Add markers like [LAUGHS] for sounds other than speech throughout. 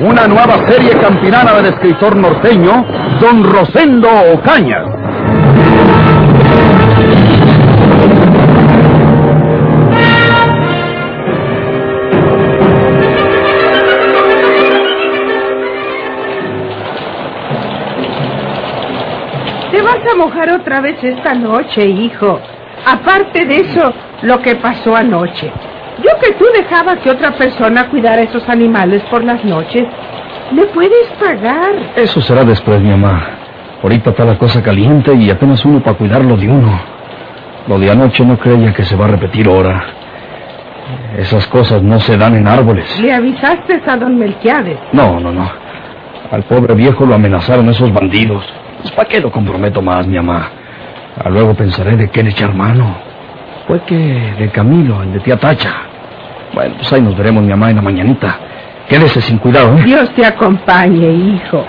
Una nueva serie campinana del escritor norteño, Don Rosendo Ocañas. Te vas a mojar otra vez esta noche, hijo. Aparte de eso, lo que pasó anoche. Yo que tú dejabas que otra persona cuidara a esos animales por las noches. ¿Le puedes pagar? Eso será después, mi mamá. Ahorita está la cosa caliente y apenas uno para cuidarlo de uno. Lo de anoche no creía que se va a repetir ahora. Esas cosas no se dan en árboles. ¿Le avisaste a don Melquiades? No, no, no. Al pobre viejo lo amenazaron esos bandidos. Pues, ¿Para qué lo comprometo más, mi mamá? A luego pensaré de quién echar mano. Fue que de Camilo, el de tía Tacha. Bueno, pues ahí nos veremos, mi mamá, en la mañanita. Quédese sin cuidado, ¿eh? Dios te acompañe, hijo.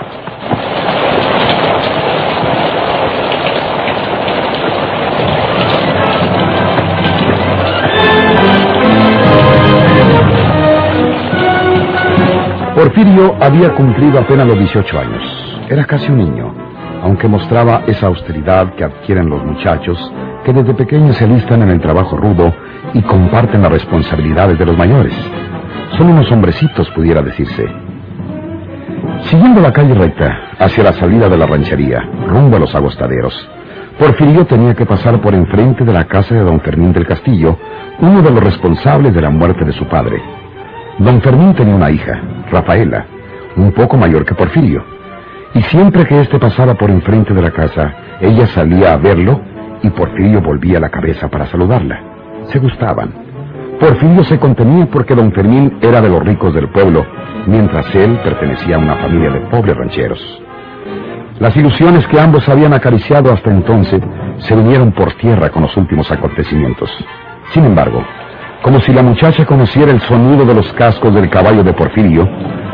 Porfirio había cumplido apenas los 18 años. Era casi un niño, aunque mostraba esa austeridad que adquieren los muchachos que desde pequeños se alistan en el trabajo rudo y comparten las responsabilidades de los mayores. Son unos hombrecitos, pudiera decirse. Siguiendo la calle recta hacia la salida de la ranchería, rumbo a los agostaderos, Porfirio tenía que pasar por enfrente de la casa de don Fermín del Castillo, uno de los responsables de la muerte de su padre. Don Fermín tenía una hija, Rafaela, un poco mayor que Porfirio, y siempre que éste pasaba por enfrente de la casa, ella salía a verlo Porfirio volvía la cabeza para saludarla. Se gustaban. Porfirio se contenía porque don Fermín era de los ricos del pueblo, mientras él pertenecía a una familia de pobres rancheros. Las ilusiones que ambos habían acariciado hasta entonces se vinieron por tierra con los últimos acontecimientos. Sin embargo, como si la muchacha conociera el sonido de los cascos del caballo de Porfirio,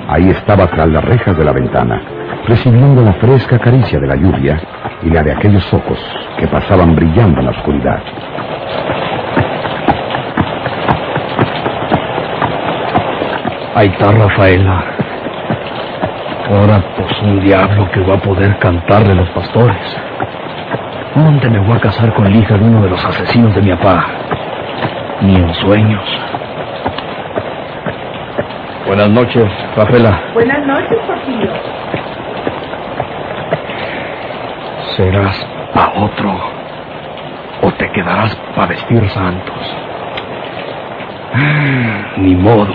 ahí estaba tras las rejas de la ventana, recibiendo la fresca caricia de la lluvia y la de aquellos ojos que pasaban brillando en la oscuridad. Ahí está Rafaela. Ahora, pues un diablo que va a poder cantarle a los pastores. ¿Dónde me voy a casar con la hija de uno de los asesinos de mi papá? Ni en sueños. Buenas noches, Rafaela. Buenas noches, Porfirio. ¿Serás pa' otro? ¿O te quedarás para vestir santos? Ni modo.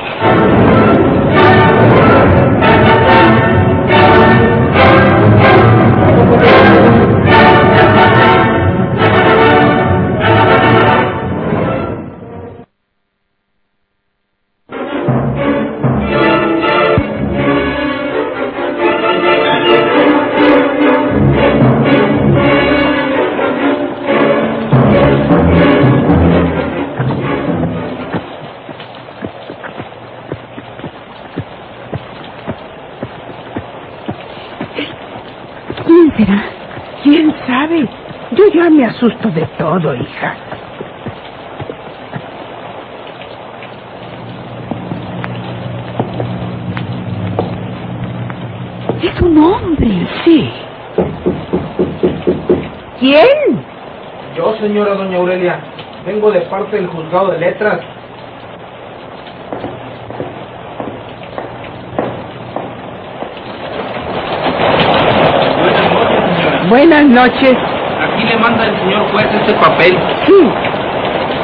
Asusto de todo, hija. Es un hombre. Sí. ¿Quién? Yo, señora doña Aurelia, vengo de parte del juzgado de letras. Buenas noches. Le manda el señor juez este papel. Sí.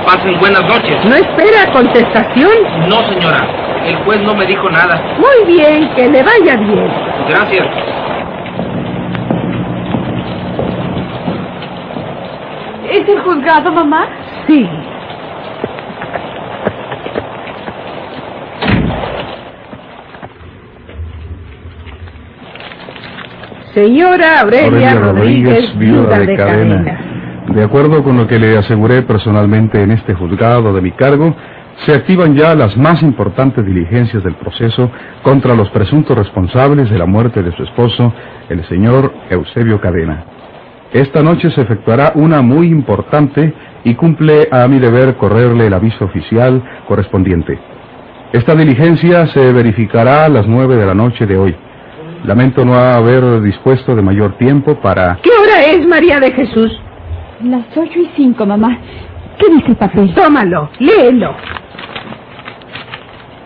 Pasen buenas noches. ¿No espera contestación? No, señora. El juez no me dijo nada. Muy bien, que le vaya bien. Gracias. ¿Es el juzgado, mamá? Sí. Señora Aurelia, Rodríguez, viuda de Cadena. De acuerdo con lo que le aseguré personalmente en este juzgado de mi cargo, se activan ya las más importantes diligencias del proceso contra los presuntos responsables de la muerte de su esposo, el señor Eusebio Cadena. Esta noche se efectuará una muy importante y cumple a mi deber correrle el aviso oficial correspondiente. Esta diligencia se verificará a las nueve de la noche de hoy. Lamento no haber dispuesto de mayor tiempo para... ¿Qué hora es, María de Jesús? Las ocho y cinco, mamá. ¿Qué dice el papel? Tómalo, léelo.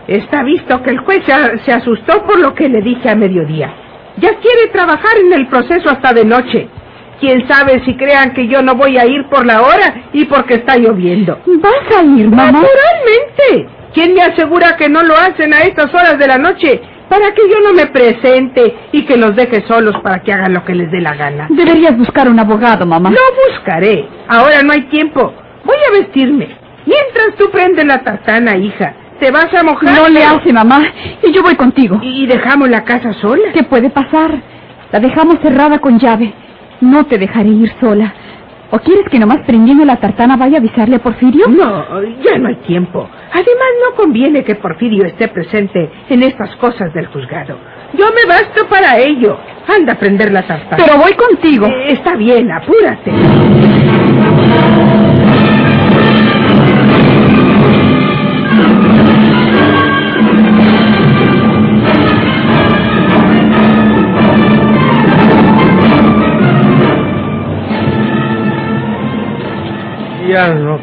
Está visto que el juez se, se asustó por lo que le dije a mediodía. Ya quiere trabajar en el proceso hasta de noche. Quién sabe si crean que yo no voy a ir por la hora y porque está lloviendo. ¿Vas a ir, mamá? Naturalmente. ¿Quién me asegura que no lo hacen a estas horas de la noche para que yo no me presente y que los deje solos para que hagan lo que les dé la gana? Deberías buscar un abogado, mamá. Lo buscaré. Ahora no hay tiempo. Voy a vestirme. Mientras tú prendes la tartana, hija. ¿Te vas a mojar? No le hace, mamá. Y yo voy contigo. ¿Y dejamos la casa sola? ¿Qué puede pasar? La dejamos cerrada con llave. No te dejaré ir sola. ¿O quieres que nomás prendiendo la tartana vaya a avisarle a Porfirio? No, ya no hay tiempo. Además, no conviene que Porfirio esté presente en estas cosas del juzgado. Yo me basto para ello. Anda a prender la tartana. Pero voy contigo. Eh, está bien, apúrate.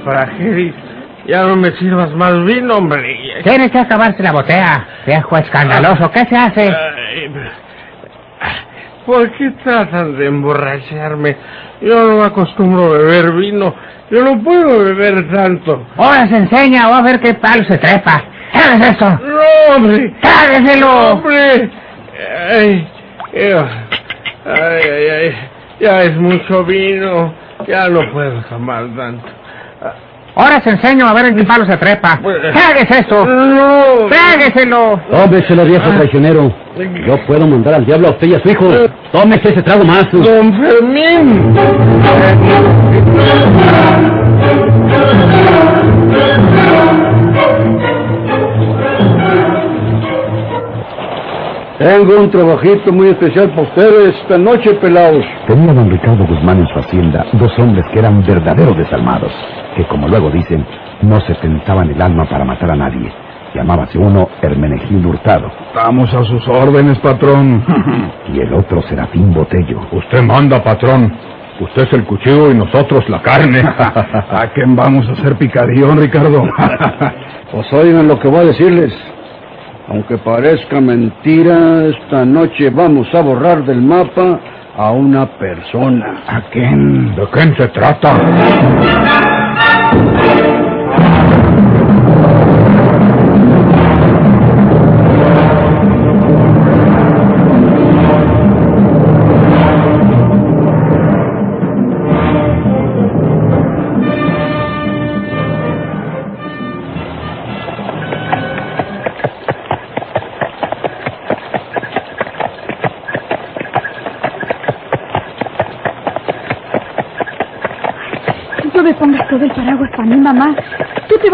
Frageri. Ya no me sirvas más vino, hombre. Tiene que acabarse la botella, viejo escandaloso. ¿Qué se hace? Ay, ¿Por qué tratan de emborracharme? Yo no me acostumbro a beber vino. Yo no puedo beber tanto. Ahora se enseña o a ver qué palo se trepa. ¿Qué es esto? ¡No, hombre! ¡Cágueselo! ¡Hombre! Ay, ay, ay, ay, ya es mucho vino. Ya no puedo tomar tanto. Ahora se enseño a ver en qué palo se trepa. ¡Cáguese esto! ¡No! ¡Cágueselo! Tómeselo, viejo traicionero. Yo puedo mandar al diablo a usted y a su hijo. Tómese ese trago más. ¡Don Fermín! Tengo un trabajito muy especial para ustedes esta noche, pelados. Tenía don Ricardo Guzmán en su hacienda dos hombres que eran verdaderos desalmados, que como luego dicen, no se tentaban el alma para matar a nadie. Llamábase uno Hermenegildo Hurtado. Estamos a sus órdenes, patrón. [LAUGHS] Y el otro Serafín Botello. Usted manda, patrón. Usted es el cuchillo y nosotros la carne. [LAUGHS] ¿A quién vamos a hacer picadillo, Ricardo? [LAUGHS] Pues oigan lo que voy a decirles. Aunque parezca mentira, esta noche vamos a borrar del mapa a una persona. ¿A quién? ¿De quién se trata?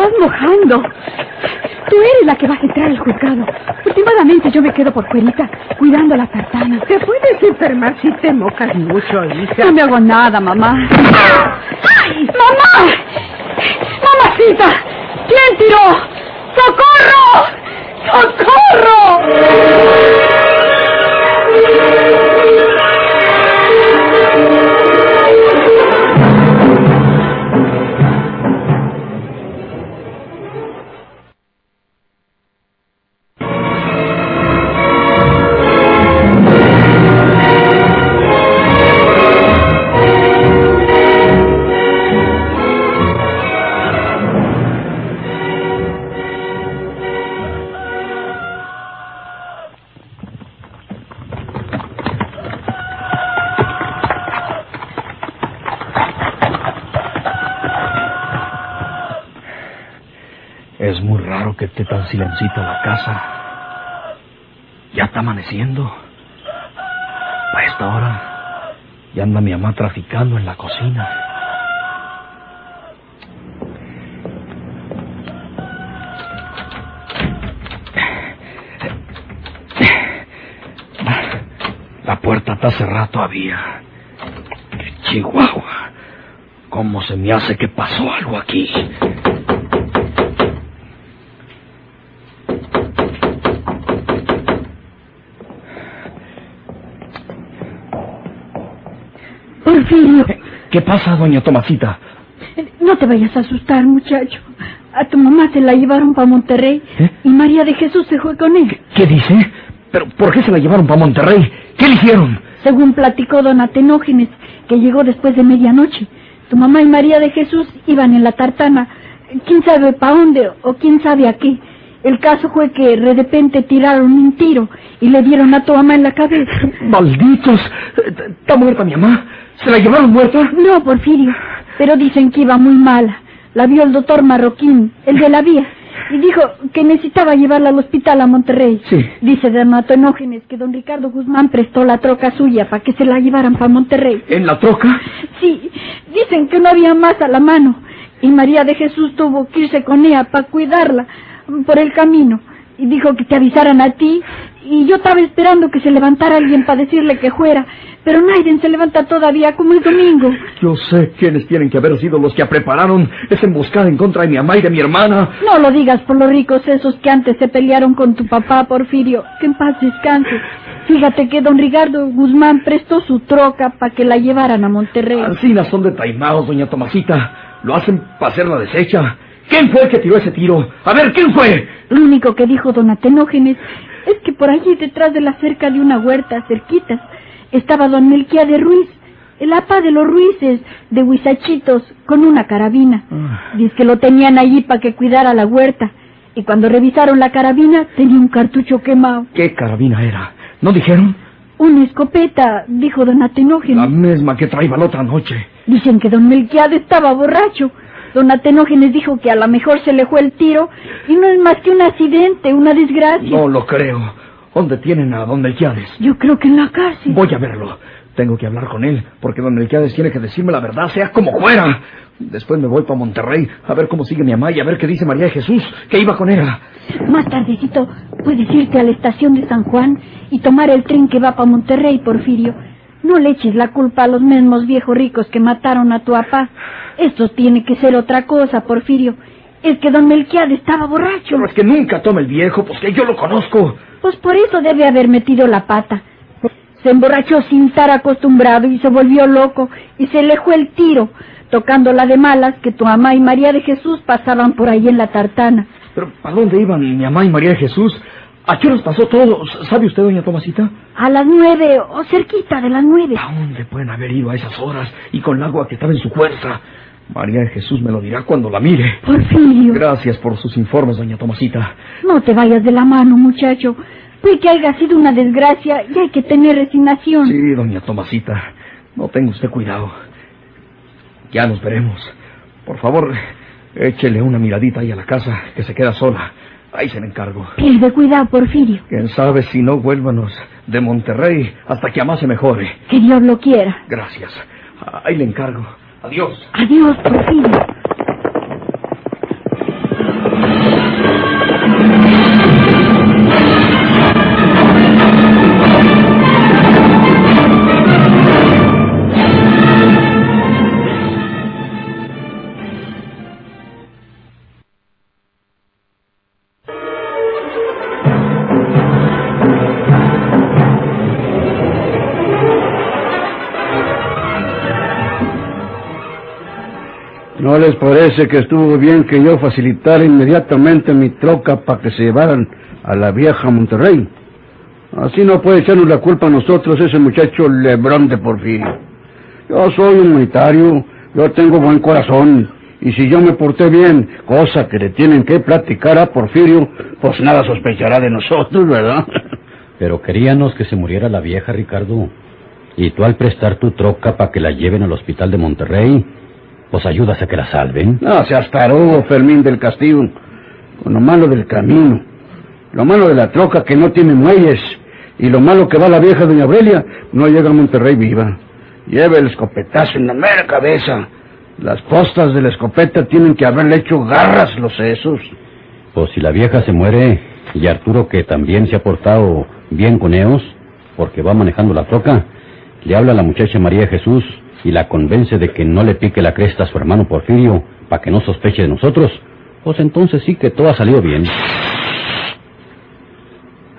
Vas mojando. Tú eres la que vas a entrar al juzgado. Últimamente yo me quedo por fuerita, cuidando la tartana. Te puedes enfermar si te mojas mucho, hija. No me hago nada, mamá. ¡Ay! ¡Mamá! ¡Mamacita! ¿Quién tiró? ¡Socorro! ¡Socorro! Que esté tan silencita la casa. Ya está amaneciendo. A esta hora ya anda mi mamá traficando en la cocina. La puerta está cerrada todavía. Chihuahua. ¿Cómo se me hace que pasó algo aquí? ¿Qué pasa, doña Tomasita? no te vayas a asustar, muchacho. A tu mamá se la llevaron para Monterrey ¿Eh? y María de Jesús se fue con él. ¿Qué dice? ¿Pero por qué se la llevaron para Monterrey? ¿Qué le hicieron? Según platicó don Atenógenes, que llegó después de medianoche. Tu mamá y María de Jesús iban en la tartana. ¿Quién sabe para dónde o quién sabe a qué? El caso fue que de repente tiraron un tiro y le dieron a tu mamá en la cabeza. [LAUGHS] ¡Malditos! ¿Está muerta mi mamá? ¿Se la llevaron muerta? No, Porfirio, pero dicen que iba muy mala. La vio el doctor Marroquín, el de la vía, y dijo que necesitaba llevarla al hospital a Monterrey. Sí. Dice don Atenógenes que don Ricardo Guzmán prestó la troca suya para que se la llevaran para Monterrey. ¿En la troca? Sí, dicen que no había más a la mano y María de Jesús tuvo que irse con ella para cuidarla por el camino y dijo que te avisaran a ti y yo estaba esperando que se levantara alguien para decirle que fuera, pero nadie se levanta todavía como el domingo. Yo sé quiénes tienen que haber sido los que prepararon esa emboscada en contra de mi mamá y de mi hermana. No lo digas por los ricos esos que antes se pelearon con tu papá, Porfirio, que en paz descanse. Fíjate que don Ricardo Guzmán prestó su troca para que la llevaran a Monterrey. Ancinas son de taimados, doña Tomasita. Lo hacen para hacer la deshecha. ¿Quién fue el que tiró ese tiro? A ver, ¿quién fue? Lo único que dijo don Atenógenes es que por allí detrás de la cerca de una huerta cerquitas estaba don Melquía de Ruiz, el apa de los Ruices de Huizachitos, con una carabina. Dice que lo tenían allí para que cuidara la huerta. Y cuando revisaron la carabina tenía un cartucho quemado. ¿Qué carabina era? ¿No dijeron? Una escopeta, dijo don La Atenógenes. misma que traía la otra noche. Dicen que don Melquiade estaba borracho. Don Atenógenes dijo que a lo mejor se le fue el tiro y no es más que un accidente, una desgracia. No lo creo. ¿Dónde tienen a don Melquiades? Yo creo que en la cárcel. Voy a verlo. Tengo que hablar con él, porque don Melquiades tiene que decirme la verdad, sea como fuera. Después me voy para Monterrey a ver cómo sigue mi mamá y a ver qué dice María de Jesús, que iba con ella. Más tardecito puedes irte a la estación de San Juan y tomar el tren que va para Monterrey, Porfirio. No le eches la culpa a los mismos viejos ricos que mataron a tu papá. Esto tiene que ser otra cosa, Porfirio. Es que don Melquiade estaba borracho. Pero es que nunca toma el viejo, pues que yo lo conozco. Pues por eso debe haber metido la pata. Se emborrachó sin estar acostumbrado y se volvió loco y se le fue el tiro, tocando la de malas que tu mamá y María de Jesús pasaban por ahí en la tartana. Pero ¿a dónde iban mi mamá y María de Jesús? ¿A qué horas pasó todo? ¿Sabe usted, doña Tomasita? A las nueve o cerquita de las nueve. ¿A dónde pueden haber ido a esas horas y con el agua que estaba en su fuerza? María de Jesús me lo dirá cuando la mire. Porfirio, Gracias por sus informes, doña Tomasita. no te vayas de la mano, muchacho. Puede que haya sido una desgracia y hay que tener resignación. Sí, doña Tomasita. No tenga usted cuidado. Ya nos veremos. Por favor, échele una miradita ahí a la casa, que se queda sola. Ahí se le encargo. Pierde cuidado, Porfirio. Quién sabe si no vuélvanos de Monterrey hasta que más se mejore. Que Dios lo quiera. Gracias. Ahí le encargo. Adiós. Adiós, Porfirio. ¿No les parece que estuvo bien que yo facilitara inmediatamente mi troca para que se llevaran a la vieja Monterrey? Así no puede echarnos la culpa a nosotros ese muchacho Lebrón de Porfirio. Yo soy un militario, yo tengo buen corazón, y si yo me porté bien, cosa que le tienen que platicar a Porfirio, pues nada sospechará de nosotros, ¿verdad? [LAUGHS] Pero queríamos que se muriera la vieja, Ricardo. Y tú al prestar tu troca para que la lleven al hospital de Monterrey, pues ayudas a que la salven. No seas tarugo, Fermín del Castillo. Con lo malo del camino. Lo malo de la troca que no tiene muelles. Y lo malo que va la vieja doña Aurelia, no llega a Monterrey viva. Lleva el escopetazo en la mera cabeza. Las postas de la escopeta tienen que haberle hecho garras los sesos. Pues si la vieja se muere y Arturo, que también se ha portado bien con ellos, porque va manejando la troca, le habla a la muchacha María Jesús y la convence de que no le pique la cresta a su hermano Porfirio para que no sospeche de nosotros, pues entonces sí que todo ha salido bien.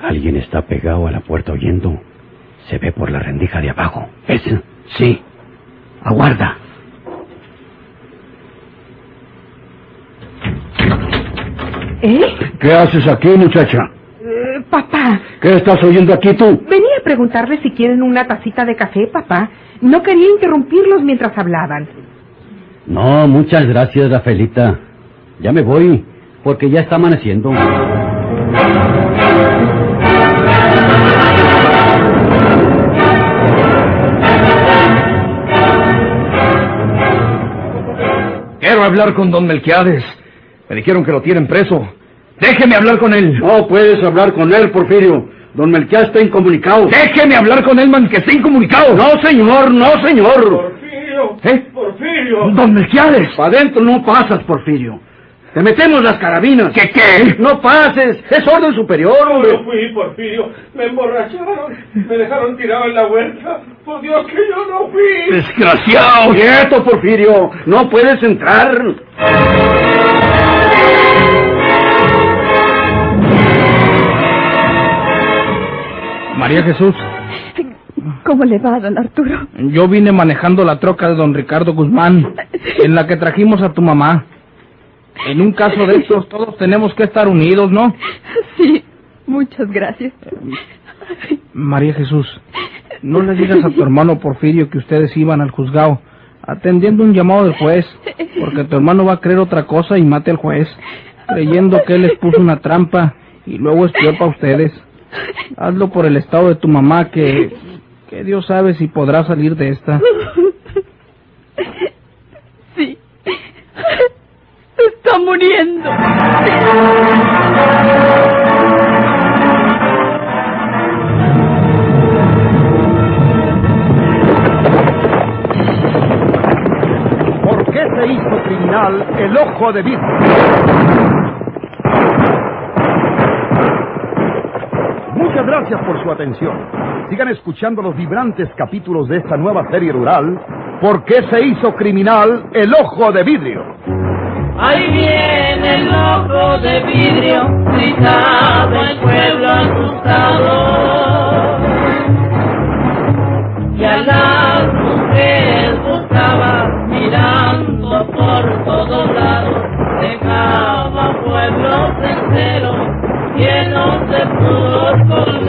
Alguien está pegado a la puerta oyendo. Se ve por la rendija de abajo. ¿Es? Sí. Aguarda. ¿Eh? ¿Qué haces aquí, muchacha? Eh, papá, ¿Qué estás oyendo aquí tú? venía a preguntarle si quieren una tacita de café, papá. No quería interrumpirlos mientras hablaban. No, muchas gracias, Rafaelita. Ya me voy, porque ya está amaneciendo. Quiero hablar con don Melquiades. Me dijeron que lo tienen preso. Déjeme hablar con él. No puedes hablar con él, Porfirio. Don Melquiades está incomunicado. Déjeme hablar con él, man, que está incomunicado. No, señor, no, señor. Porfirio. ¿Eh? Porfirio. Don Melquiades. Para adentro no pasas, Porfirio. Te metemos las carabinas. ¿Qué qué? No pases. Es orden superior, Yo hombre. no fui, Porfirio. Me emborracharon. Me dejaron tirado en la huerta. Por Dios que yo no fui. Desgraciado. Quieto, Porfirio. No puedes entrar. María Jesús, ¿Cómo le va, don Arturo? yo vine manejando la troca de don Ricardo Guzmán, en la que trajimos a tu mamá. En un caso de estos, todos tenemos que estar unidos, ¿no? Sí, muchas gracias. María Jesús, no le digas a tu hermano Porfirio que ustedes iban al juzgado, atendiendo un llamado del juez, porque tu hermano va a creer otra cosa y mate al juez, creyendo que él les puso una trampa y luego es peor para ustedes. Hazlo por el estado de tu mamá, que, que Dios sabe si podrá salir de esta. Sí. Está muriendo. ¿Por qué se hizo criminal el ojo de vidrio? Muchas por su atención. Sigan escuchando los vibrantes capítulos de esta nueva serie rural. ¿Por qué se hizo criminal el ojo de vidrio? Ahí viene el ojo de vidrio, gritaba el pueblo asustado. Y a las mujeres buscaba, mirando por todos lados, dejaba pueblos enteros llenos de colgados.